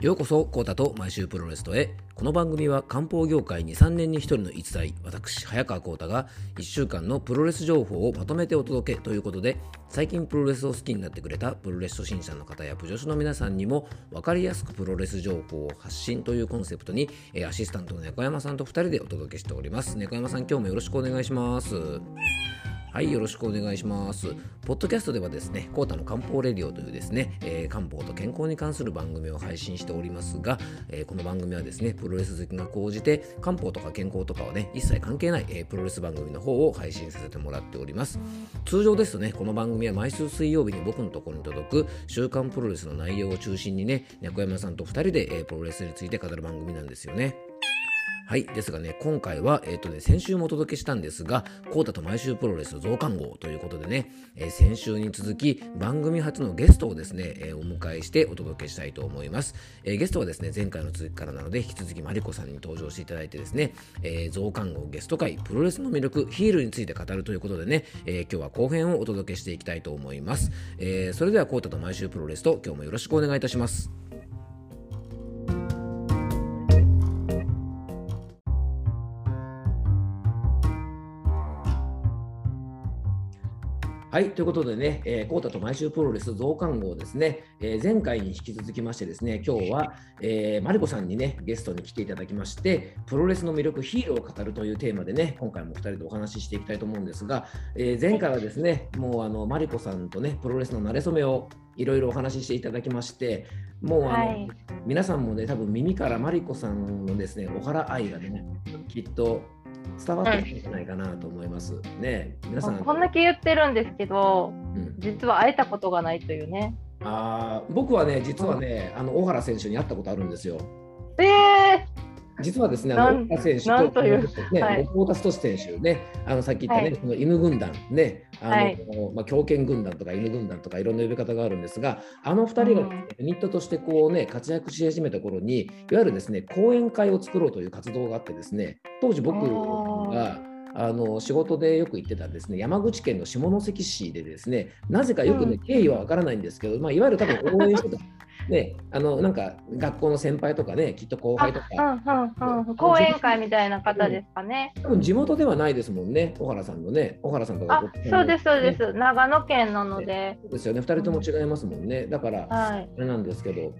ようこそコータと毎週プロレストへ。この番組は漢方業界に3年に1人の逸材私早川コータが1週間のプロレス情報をまとめてお届けということで最近プロレスを好きになってくれたプロレス初心者の方やプ女子の皆さんにも分かりやすくプロレス情報を発信というコンセプトにアシスタントの猫山さんと2人でお届けしております。猫山さん今日もよろしくお願いします。はい、よろしくお願いします。ポッドキャストではですね、コータの漢方レディオというですね、えー、漢方と健康に関する番組を配信しておりますが、えー、この番組はですね、プロレス好きが高じて、漢方とか健康とかはね、一切関係ない、えー、プロレス番組の方を配信させてもらっております。通常ですとね、この番組は毎週水曜日に僕のところに届く週刊プロレスの内容を中心にね、猫山さんと2人で、え、プロレスについて語る番組なんですよね。はい。ですがね、今回は、えっ、ー、とね、先週もお届けしたんですが、コータと毎週プロレス増刊号ということでね、えー、先週に続き、番組初のゲストをですね、えー、お迎えしてお届けしたいと思います。えゲストはですね、前回の続きからなので、引き続きマリコさんに登場していただいてですね、え増刊号ゲスト会、プロレスの魅力、ヒールについて語るということでね、え今日は後編をお届けしていきたいと思います。えそれでは、コータと毎週プロレスと今日もよろしくお願いいたします。はい、ということでね、えー、コータと毎週プロレス増刊号ですね、えー、前回に引き続きましてですね、今日は、えー、マリコさんにね、ゲストに来ていただきまして、プロレスの魅力、ヒーローを語るというテーマでね、今回も2人でお話ししていきたいと思うんですが、えー、前回はですね、もうあのマリコさんとね、プロレスの馴れ初めをいろいろお話ししていただきまして、もうあの、はい、皆さんもね、多分耳からマリコさんのですね、お原愛がね、きっと伝わってるんじゃないかなと思います。ね皆さんこんだけ言ってるんですけど、うん、実は会えたことがないというね。あ僕はね実はね、あの小原選手に会ったことあるんですよ。ええー実はですね、あの小選手と、ね、はい、太田太選手ね、あのさっき言ったね、はい、この犬軍団ね、あの、はい、まあ、狂犬軍団とか犬軍団とかいろんな呼び方があるんですが、あの2人が、ね、ユニットとしてこうね、活躍し始めた頃に、いわゆるですね、講演会を作ろうという活動があってですね、当時僕が、あの仕事でよく行ってたですね。山口県の下関市でですねなぜかよくね、経緯はわからないんですけど、まあ、いわゆる多分応援してた。ね、あのなんか学校の先輩とかね、きっと後輩とか。うんうんうん、講演会みたいな方ですかね。多分地元ではないですもんね、小原さんのね、小原さんとか、ね、そうです、そうです、長野県なので。そうですよね、2人とも違いますもんね。だから、あれなんですけど。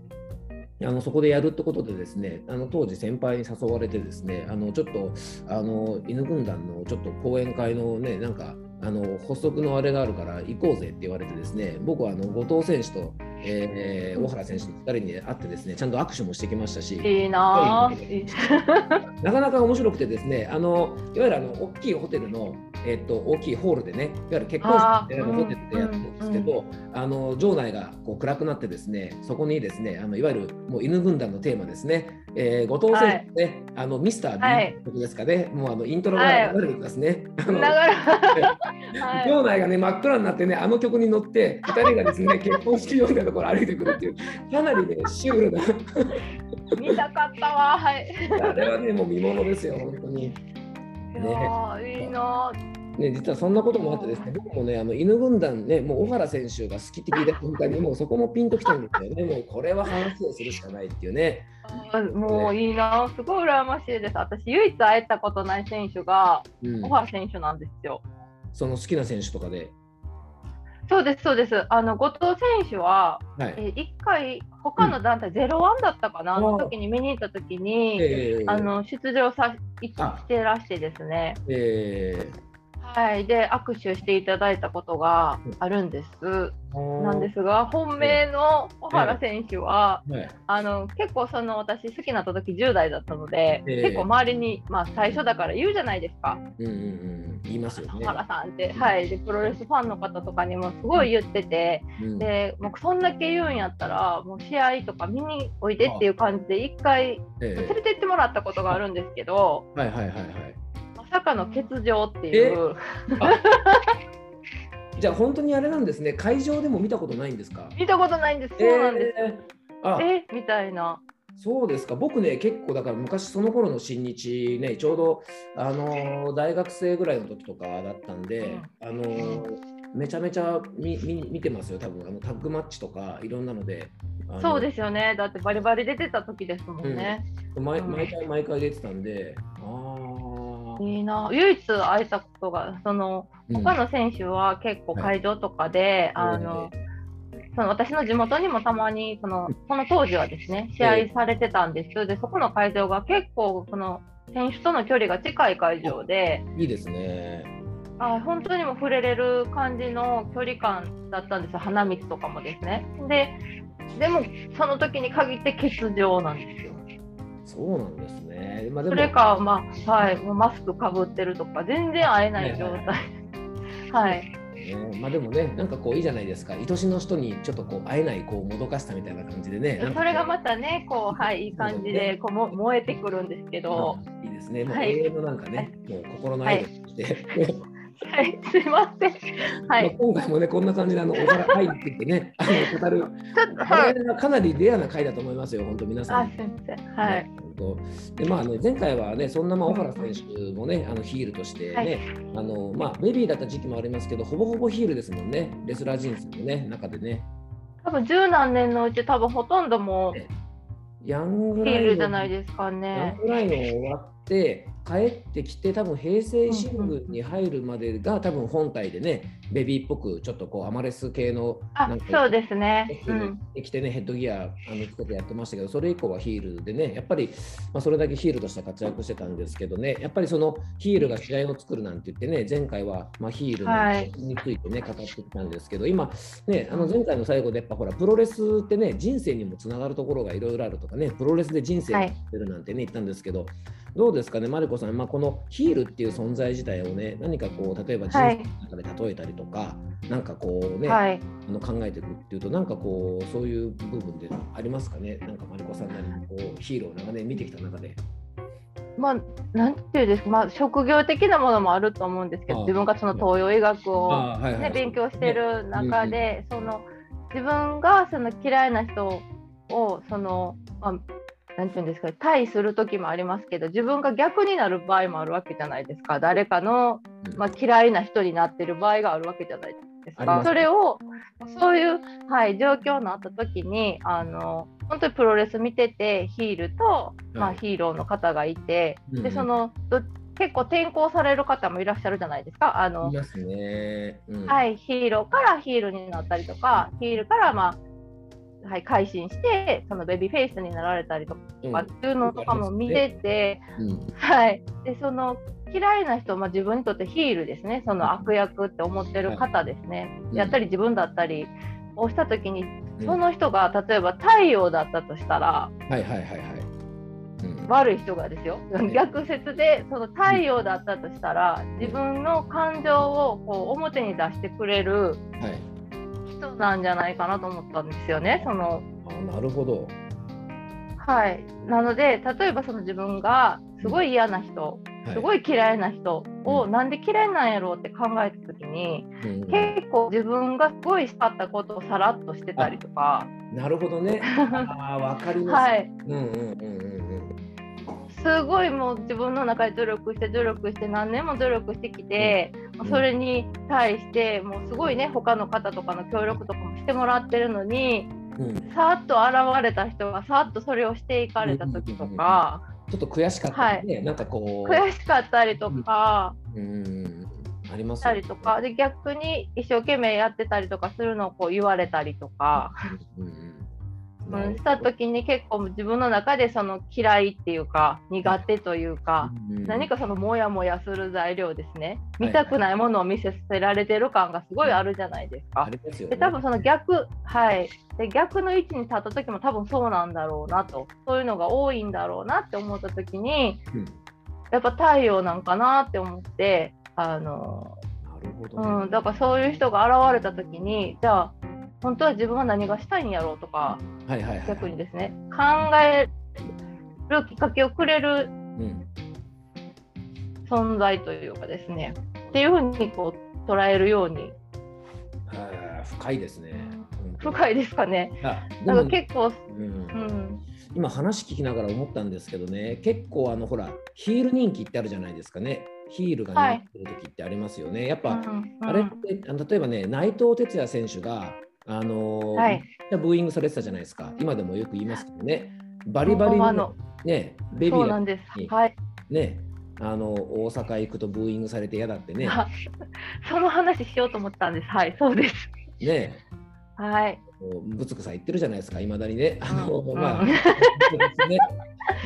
あのそこでやるってことでですねあの当時先輩に誘われてですねあのちょっとあの犬軍団のちょっと講演会のねなんかあの発足のあれがあるから行こうぜって言われてですね僕はあの後藤選手とえー、大原選手の2人に会ってですねちゃんと握手もしてきましたし。いいな なかなか面白くてですねあのいわゆるあの大きいホテルの、えー、っと大きいホールでねいわゆる結婚式のホテルでやってるんですけど、あの場内がこう暗くなってですねそこにですねあのいわゆるもう犬軍団のテーマですね、えー、後藤選手ね、はい、あのミスター・ビー曲ですかね、はい、もうあのイントロが流れてますね。はい、場内がね真っ暗になってねあの曲に乗って2人がですね 結婚式場みたいなところ歩いてくるっていうかなりねシュールな見たかったわはいあれはねもう見ものですよ本当に。ね、いいなね、実はそんなこともあってですね、僕もね、あの犬軍団ね、もう小原選手が好きって聞いた瞬間に、もうそこもピンときたんですよね、もうこれは話をするしかないっていうね。もういいな、すごい羨ましいです。私、唯一会えたことない選手が、小原選手なんですよ。その好きな選手とかで。そうです、そうです。あの後藤選手は、はい、え1回、他の団体、ゼロワンだったかな、うん、の時に見に行った時に、えー、あの出場さしてらしてですね。えーはい、で握手していただいたことがあるんです。なんですが本命の小原選手は、はいはい、あの結構その私好きになった時10代だったので、えー、結構周りに、まあ、最初だから言うじゃないですか。うんうんうん、言いますよね。小原さんって、はい、でプロレスファンの方とかにもすごい言ってて、うん、でもうそんだけ言うんやったらもう試合とか見においでっていう感じで一回連れてってもらったことがあるんですけど。はいはいはいはいさかの欠場っていう。じゃあ本当にあれなんですね。会場でも見たことないんですか？見たことないんです。そうなんです、えー、え？みたいな。そうですか。僕ね結構だから昔その頃の新日ねちょうどあの大学生ぐらいの時とかだったんで、うん、あのめちゃめちゃ見見見てますよ、多分あのタッグマッチとかいろんなので。そうですよね、だってバリバリ出てた時ですもんね。うん、毎毎回毎回出てたんで、ああ。いいな、唯一会えたことが、その他の選手は結構会場とかで、はい、あの、その私の地元にもたまにそのこの当時はですね試合されてたんです、でそこの会場が結構その選手との距離が近い会場でいいですね。あ本当にも触れれる感じの距離感だったんですよ。花道とかもですね。ででもその時に限って欠場なんですよそうなんですね、まあ、それか、まあはい、もうマスクかぶってるとか全然会えない状態。はいね、まあでもね、なんかこういいじゃないですか、愛しの人にちょっとこう会えないこうもどかしさみたいな感じでね。それがまたね、こう、はい、いい感じでこうも燃えてくるんですけど。いいですね、もう永遠のなんかね、はい、もう心のアイドルとして。はい、すいません。はい。今回もね、こんな感じで、あの、お皿入っててね、あの、語る。ちょっと、はい、かなりレアな回だと思いますよ、本当皆さん。あ、すみません。はい。でまあね、前回はね、そんなまあ小原選手もね、あのヒールとしてね、はい、あのまあ、ベビーだった時期もありますけど、ほぼほぼヒールですもんね、レスラー人生のね、中でね。多分十何年のうち、多分ほとんどもヤングライヒールじゃないですかね。ヤングライン終わって、帰ってきて多分平成新聞に入るまでが多分本体でねベビーっぽくちょっとこうアマレス系のなんかそうですね、うん、着てねヘッドギアあのつけてやってましたけどそれ以降はヒールでねやっぱり、まあ、それだけヒールとして活躍してたんですけどねやっぱりそのヒールが試合を作るなんて言ってね前回はまあヒールのについてね、はい、語ってきたんですけど今ねあの前回の最後でやっぱほらプロレスってね人生にもつながるところがいろいろあるとかねプロレスで人生をってるなんてね、はい、言ったんですけどどうですかね、マリコさん、まあ、このヒールっていう存在自体をね、何かこう、例えば人生の中で例えたりとか、はい、なんかこうね、はい、あの考えていくっていうと、なんかこう、そういう部分でありますかね、なんかマリコさんなりにこうヒールを長年見てきた中で。まあ、なんていうんですか、まあ、職業的なものもあると思うんですけど、自分がその東洋医学をね、ね勉強してる中で、その自分がその嫌いな人をその、まあ、なんていうんですか対する時もありますけど自分が逆になる場合もあるわけじゃないですか。誰かの、まあ、嫌いな人になってる場合があるわけじゃないですか。それをそういう、はい、状況になった時にあの本当にプロレス見ててヒールと、まあ、ヒーローの方がいて、はい、でその結構転校される方もいらっしゃるじゃないですか。あの、ね。うん、はい、ヒーローからヒールになったりとか、ヒールからまあはい、改心してそのベビーフェイスになられたりとかっていうのとかも見てて、うん、はい、でその嫌いな人、まあ、自分にとってヒールですね。その悪役って思ってる方ですね、はい、やったり自分だったりをした時に、うん、その人が例えば太陽だったとしたら、はいはいはいはい。うん、悪い人がですよ、逆説でその太陽だったとしたら自分の感情をこう表に出してくれる、はい人なんじゃないかなと思ったんですよね。そのあなるほど。はい、なので例えばその自分がすごい嫌な人、うん、すごい嫌いな人をなんで嫌いなんやろうって考えた時に、うん、結構自分がすごいしたったことをさらっとしてたりとか。なるほどね。あ分かります。はい。うんうんうんうんすごいもう自分の中で努力して努力して何年も努力してきて、うん、それに対してもうすごいね他の方とかの協力とかもしてもらってるのに、うん、さっと現れた人がさっとそれをしていかれた時とか、ちょっと悔しかったりね、はい、なんかこう。悔しかったりとか、うん、あります、たりとかで逆に一生懸命やってたりとかするのをこう言われたりとか。うんうん、した時に結構自分の中でその嫌いっていうか苦手というか、うん、何かそのモヤモヤする材料ですね。見たくないものを見せられてる感がすごいあるじゃないですか。すで多分その逆はい。で逆の位置に立った時も多分そうなんだろうなと。そういうのが多いんだろうなって思った時に、うん、やっぱ太陽なんかなって思ってあのうん、だからそういう人が現れた時にじゃあ本当は自分は何がしたいんやろうとか、はいはいはい、逆にですね考えるきっかけをくれる存在というかですね、っていうふうにこう捉えるように。深いですね。深いですかね。なんか結構、うん、うん、今話聞きながら思ったんですけどね結構あのほらヒール人気ってあるじゃないですかねヒールが似てる時ってありますよね。はい、やっぱ、うんうん、あれって例えばね内藤哲也選手があのー、はい、ブーイングされてたじゃないですか。今でもよく言いますけどね。バリバリのねベビーなんです、はい、ねあの大阪行くとブーイングされて嫌だってね。その話しようと思ったんです。はいそうです。ね。はい。ぶつくさ言ってるじゃないですか、いまだにね。あの、うん、まあ、ね、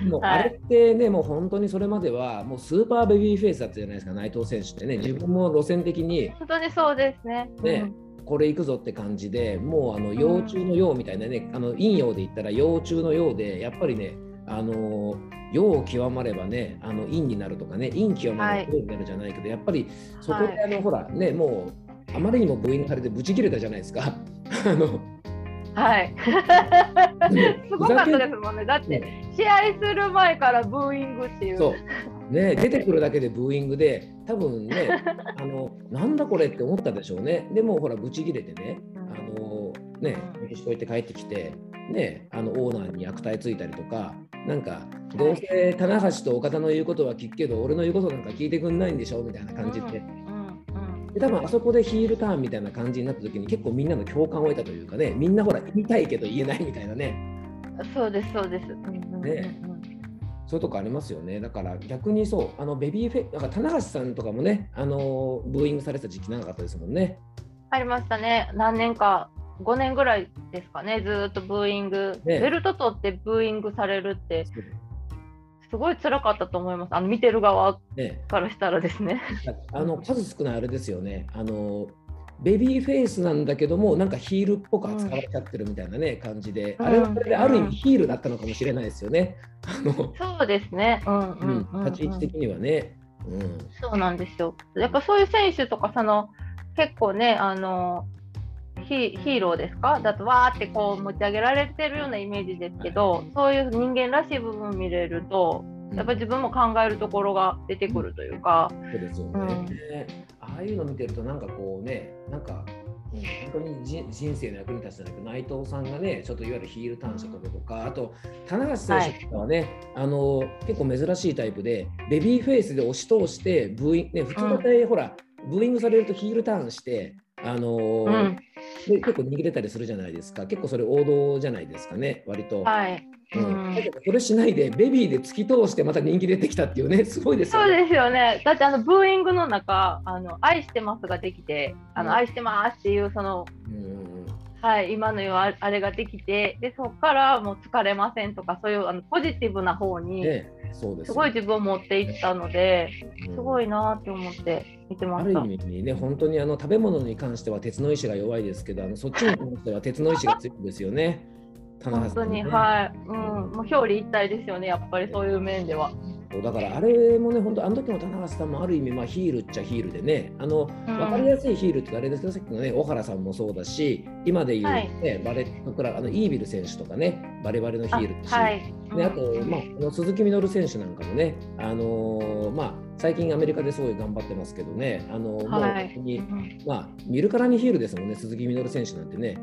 もうあれってね、もう本当にそれまでは、もうスーパーベビーフェイスだったじゃないですか、内藤選手ってね、自分も路線的に。本当にそうですね。ね、うん、これ行くぞって感じでもうあの幼虫のようみたいなね、あの陰陽で言ったら幼虫のようでやっぱりねあの陽を極まればねあの陰になるとかね陰極まれば陽になるじゃないけど、はい、やっぱりそこであの、はい、ほらねもうあまりにも部員されてブチ切れたじゃないですか。あのはい。すごかったですもんね。だって試合する前からブーイングっていう。そうね、出てくるだけでブーイングで多分ね あのなんだこれって思ったでしょうね。でもほらブチ切れてねあのねメキシコ行って帰ってきてねあのオーナーに悪態ついたりとかなんかどうせ棚橋と岡田の言うことは聞くけど俺の言うことなんか聞いてくんないんでしょみたいな感じで。うんで多分あそこでヒールターンみたいな感じになった時に結構みんなの共感を得たというかねみんなほら言いたいけど言えないみたいなね。そうですそうです、ねそういうとこありますよね。だから逆にそうあのベビーフェなんか棚橋さんとかもねあのブーイングされた時期長かったですもんね。ありましたね。何年か5年ぐらいですかねずっとブーイング、ね、ベルト取ってブーイングされるってすごい辛かったと思います。あの見てる側からしたらですね。ねあの数少ないあれですよね。あのベビーフェイスなんだけどもなんかヒールっぽく扱われちゃってるみたいなね、うん、感じで、あれはれである意味ヒールだったのかもしれないですよね。あのそうですね、うんうんうん、立ち位置的にはね。うん、そうなんですよ。やっぱそういう選手とかその結構ねあのヒーローですか？だとわーってこう持ち上げられてるようなイメージですけど、そういう人間らしい部分を見れるとやっぱり自分も考えるところが出てくるというか。そうですよね、うん、ああいうの見てるとなんかこうねなんか本当に人生の役に立つじゃなく内藤さんがねちょっといわゆるヒール短所とかとかあと棚橋選手とかはね、はい、あの結構珍しいタイプでベビーフェイスで押し通してブーインね普通だったら、ほらブーイングされるとヒールターンしてあのーうん、で結構握れたりするじゃないですか。結構それ王道じゃないですかね。割と。はい。うん、だけどそれしないでベビーで突き通してまた人気出てきたっていうね。すごいですよね。そうですよね。だってあのブーイングの中「あの愛してます」ができて「あの、うん、愛してます」っていうその、うん、はい、今のようあれができてでそこからもう疲れませんとかそういうあのポジティブな方に、ね、そうですすごい自分を持っていったので、すごいなって思って見てました。ある意味ね本当にあの食べ物に関しては鉄の意志が弱いですけどあのそっちに関しては鉄の意志が強いんですよね。本当に、はい、うん、もう表裏一体ですよね、やっぱりそういう面では。だからあれもね、本当、あの時の棚橋さんもある意味、まあ、ヒールっちゃヒールでね、あの、うん、分かりやすいヒールってあれですけど、さっきのね、小原さんもそうだし、今で言う、ね、はい、バレットクラあのイービル選手とかね、バレバレのヒールだし、あ,、はい、であと、まあ、あの鈴木みのる選手なんかもね、あのー、まあ、最近アメリカですごい頑張ってますけどね、あのー、はい、もうに、まあ、見るからにヒールですもんね、鈴木みのる選手なんてね。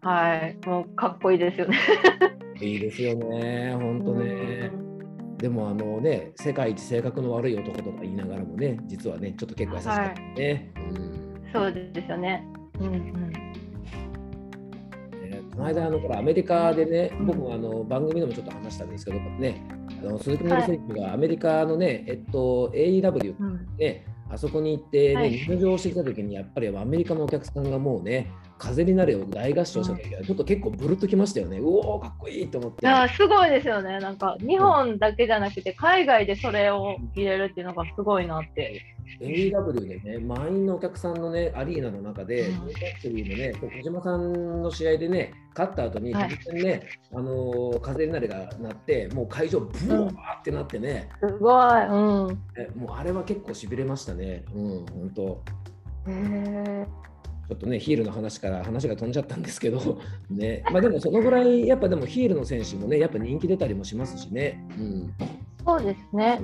はい、もうかっこいいですよね。いいですよね、本当ね。でもあのね、世界一性格の悪い男とか言いながらもね、実はね、ちょっと結構優しかったね。はい、うん、そうですよね。うんうん。この間あのほらアメリカでね、僕もあの番組でもちょっと話したんですけどね、あの鈴木みの選手がアメリカのね、えっと AEW ね、あそこに行ってね、入場してきた時にやっぱりアメリカのお客さんがもうね、風になれを大合唱した時は、ちょっと結構ブルッときましたよね。うおかっこいいと思って。あすごいですよね。なんか日本だけじゃなくて、海外でそれを入れるっていうのがすごいなって。AEW でね、満員のお客さんのね、アリーナの中で、うん、のね、小島さんの試合でね、勝った後に、突然ね、あの風になれがなって、もう会場、ブワーってなってね、うん、すごい、うん、えもうあれは結構しびれましたね、うん、本当。へちょっとね、ヒールの話から話が飛んじゃったんですけど、ね、まあでもそのぐらい、やっぱでもヒールの選手もね、やっぱ人気出たりもしますしね。うん、そうですね。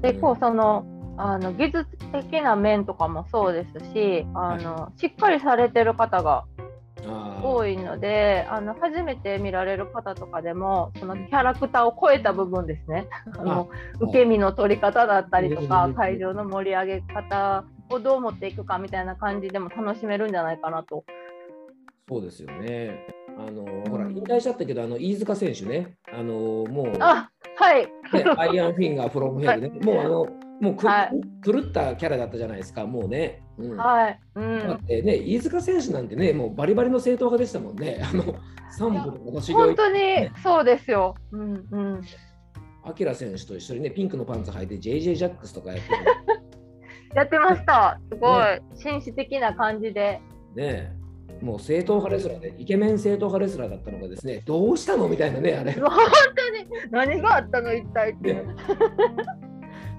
で、こう、その、あの技術的な面とかもそうですし、あの、はい、しっかりされてる方が多いのであの初めて見られる方とかでもそのキャラクターを超えた部分ですね。あの受け身の取り方だったりとか会場の盛り上げ方をどう持っていくかみたいな感じでも楽しめるんじゃないかなと。そうですよね。あのほら引退しちゃったけどあの飯塚選手ね。あのもうあはい、ね、アイ Iron Finger from Hell ね、もうあのもうく、はい、狂ったキャラだったじゃないですか、もうね。うん、はい。うん、だってね、飯塚選手なんてね、もうバリバリの正統派でしたもんね。あの三部の私本当にそうですよ。うんうん。アキラ選手と一緒にね、ピンクのパンツ履いて JJ ジャックスとかやって やってました。すごい、ね、紳士的な感じで。ねもう正統派レスラーで、イケメン正統派レスラーだったのがですね、どうしたのみたいなね、あれ。本当に何があったの一体って。ね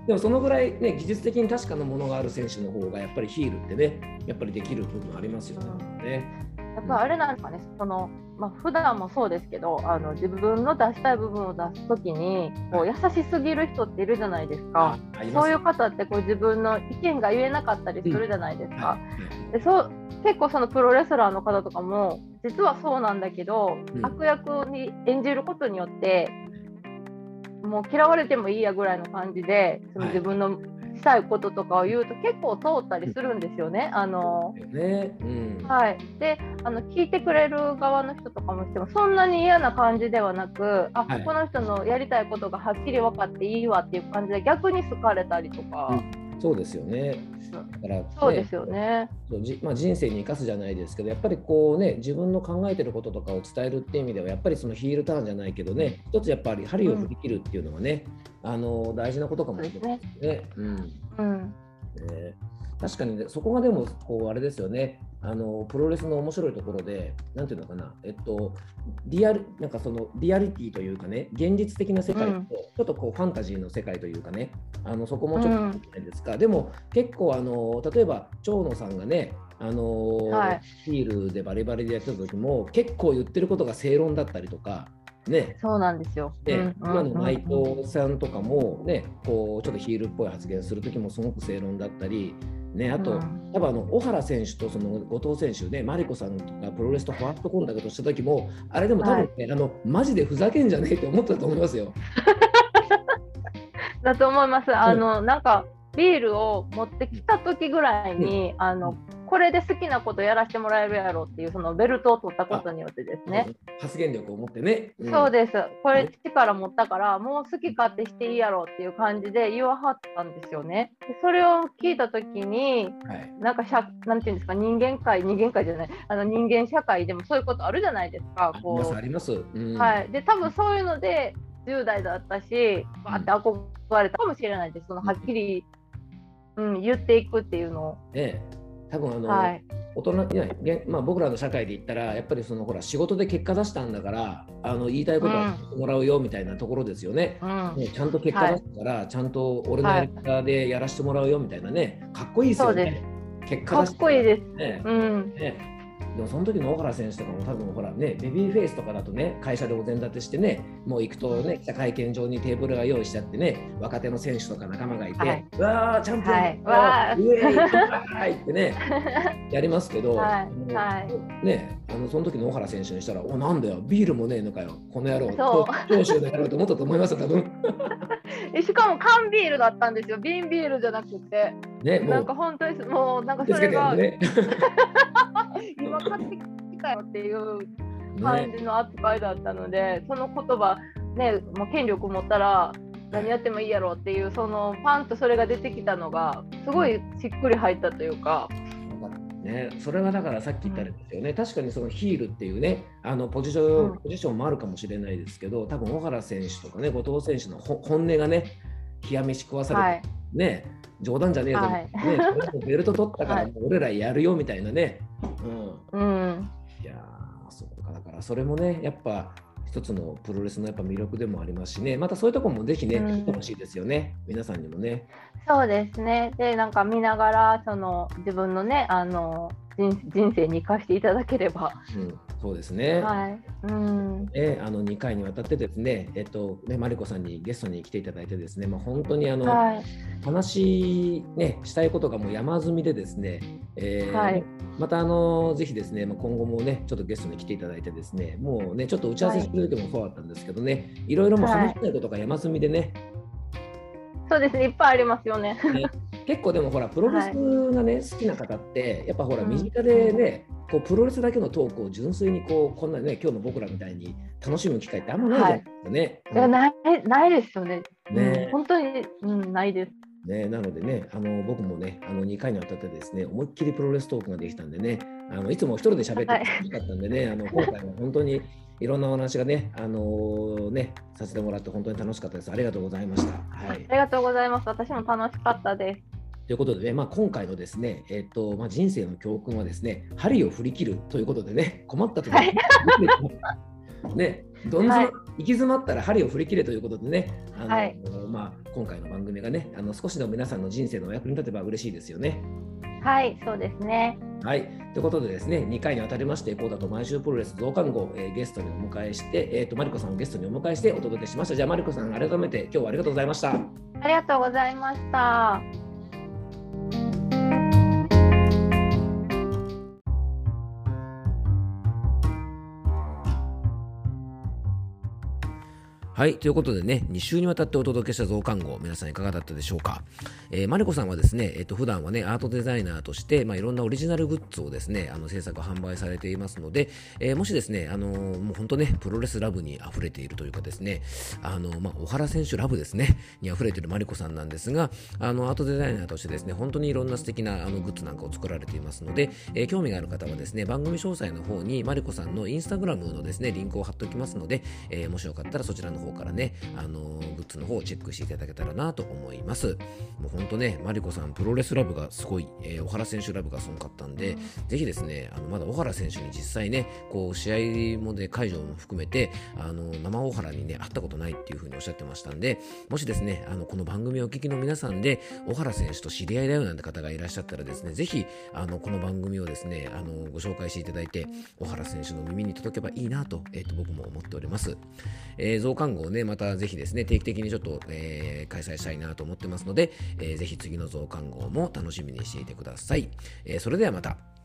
でもそのぐらいね技術的に確かなものがある選手の方がやっぱりヒールってねやっぱりできる部分ありますよね。やっぱあれなんですかね、そのまあ普段もそうですけどあの自分の出したい部分を出すときにこう優しすぎる人っているじゃないですか、そういう方ってこう自分の意見が言えなかったりするじゃないですか。でそう結構そのプロレスラーの方とかも実はそうなんだけど、うん、悪役に演じることによってもう嫌われてもいいやぐらいの感じでその自分のしたいこととかを言うと結構通ったりするんですよね。あのね。うん、はい、であの聞いてくれる側の人とかもしてもそんなに嫌な感じではなくあ、はい、この人のやりたいことがはっきり分かっていいわっていう感じで逆に好かれたりとか。うんそうですよね。だから、ね、そうですよね。じまあ、人生に生かすじゃないですけど、やっぱりこうね、自分の考えてることとかを伝えるっていう意味では、やっぱりそのヒールターンじゃないけどね、一つやっぱり針を振り切るっていうのはね、うん、あの大事なことかもしれないですね。うん。うん、ね確かに、ね、そこがでもこうあれですよね。あのプロレスの面白いところでなんていうのかな。えっとリアルなんかそのリアリティというかね現実的な世界と、うん、ちょっとこうファンタジーの世界というかね。あのそこもちょっとないですか、うん、でも結構あの例えば長野さんがねあのはい、ヒールでバリバリでやってた時も結構言ってることが正論だったりとかね、そうなんですよ。で、今の内藤さんとかもね、こうちょっとヒールっぽい発言する時もすごく正論だったり、ね、あと、うん、多分あの小原選手とその後藤選手ね、マリコさんとかプロレスとファーストコンタクトした時も、あれでも多分ね、はい、あのマジでふざけんじゃねえって思ったと思いますよ。だと思います。あの、なんかビールを持ってきた時ぐらいに、あのこれで好きなことやらせてもらえるやろっていうそのベルトを取ったことによってですね。発言力を持ってね、うん、そうです。これ力持ったからもう好き勝手していいやろっていう感じで言わはったんですよね。でそれを聞いた時に、はい、なんかしゃなんていうんですか人間界人間界じゃないあの人間社会でもそういうことあるじゃないですかこう。あります、うん、はい。で多分そういうので10代だったしバーって憧れたかもしれないです。そのはっきり、うん、言っていくっていうのを。ええ多分あの、はい、大人いや、まあ、僕らの社会で言ったらやっぱりそのほら仕事で結果出したんだからあの言いたいことはもらうよみたいなところですよね、うん、ちゃんと結果出したから、はい、ちゃんと俺のやり方でやらせてもらうよみたいなね。かっこいいですよね。結果出しかっこいいです、ね。うん、ねでもその時の小原選手とかも多分ほらねベビーフェイスとかだとね会社でお膳立てしてねもう行くとね記者会見場にテーブルが用意しちゃってね若手の選手とか仲間がいて、はい、わーチャンピオン、はい、わー。上へ行ってねやりますけど、はい、はい、ねあのその時の小原選手にしたらおなんだよビールもねえのかよこの野郎長州の野郎と思ったと思いますよ多分。しかも缶ビールだったんですよ瓶ビールじゃなくてねなんか本当にもうなんかそれが、ね、今買ってきたよっていう感じの扱いだったので、ね、その言葉ねもう権力持ったら何やってもいいやろっていうそのパンとそれが出てきたのがすごいしっくり入ったというか。ね、それはだからさっき言ったんですよね、うん、確かにそのヒールっていうねあのポジション、うん、ポジションもあるかもしれないですけど多分小原選手とかね後藤選手の本音がね冷や飯食わされて、はい、ね冗談じゃねえぞ、はい、ね、ベルト取ったから俺らやるよみたいなね、うん、うん、いやそうか。だからそれもねやっぱ一つのプロレスのやっぱ魅力でもありますしね。またそういうところもぜひね、見てほしいですよね。皆さんにもね。そうですね。でなんか見ながらその自分のねあの人人生に生かしていただければ、そうですね。はい。うん。えあの2回にわたってですね、えっとねマリコさんにゲストに来ていただいてですね、まあ本当にあの、はい、話ねしたいことがもう山積みでですね、えー、はい、またあのぜひですね、まあ今後もねちょっとゲストに来ていただいてですね、もうねちょっと打ち合わせしてる時もそうだったんですけどね、はい、いろいろも話したいことが山積みでね。そうですね、いっぱいありますよね。ね結構でもほらプロレスがね、好きな方ってやっぱほら身近でね、こうプロレスだけのトークを純粋にこうこんなね今日の僕らみたいに楽しむ機会ってあんまないですよね。はいうん、ないないですよね。ね、うん、本当に、うん、ないです。ね、なのでね、あの僕もね、あの2回にわたってですね、思いっきりプロレストークができたんでね、あのいつも一人で喋って楽しかったんでね、はい、あの今回は本当にいろんなお話がね、あのー、ね、させてもらって本当に楽しかったです。ありがとうございました。はい、ありがとうございます。私も楽しかったです。ということでね、まあ、今回のですね、えっ、ー、とまあ、人生の教訓はですね、針を振り切るということでね、困った時に、はい、ね、どんず、はい、行き詰まったら針を振り切れということでね、あの、はい、まあ、今回の番組がね、あの少しの皆さんの人生のお役に立てば嬉しいですよね。はい、そうですね。はい、ということでですね、2回にわたりまして、こうだと毎週プロレス増刊号、えー、ゲストにお迎えして、えーと、マリコさんをゲストにお迎えしてお届けしました。じゃあ、マリコさん、改めて今日はありがとうございました。ありがとうございました。はい。ということでね、2週にわたってお届けした増刊号、皆さんいかがだったでしょうか？えー、マリコさんはですね、えっ、ー、と、普段はね、アートデザイナーとして、まあ、いろんなオリジナルグッズをですね、あの、制作、販売されていますので、えー、もしですね、あの、もう本当ね、プロレスラブに溢れているというかですね、あの、まあ、小原選手ラブですね、に溢れているマリコさんなんですが、あの、アートデザイナーとしてですね、本当にいろんな素敵なあのグッズなんかを作られていますので、えー、興味がある方はですね、番組詳細の方にマリコさんのインスタグラムのですね、リンクを貼っておきますので、えー、もしよかったらそちらの方からね、あのグッズの方をチェックしていただけたらなと思います。もう本当ね、マリコさん、プロレスラブがすごい、えー、小原選手ラブがすごかったんで、ぜひですね、あのまだ小原選手に実際ね、こう試合もで会場も含めて、あの生小原にね、会ったことないっていうふうにおっしゃってましたんで、もしですね、あのこの番組をお聞きの皆さんで、小原選手と知り合いだよなんて方がいらっしゃったらですね、ぜひ、あのこの番組をですね、あのご紹介していただいて、小原選手の耳に届けばいいなと、えー、と僕も思っております。えー、増刊号ね、またぜひですね、定期的にちょっと、えー、開催したいなと思ってますので、えー、ぜひ次の増刊号も楽しみにしていてください。えー、それではまた。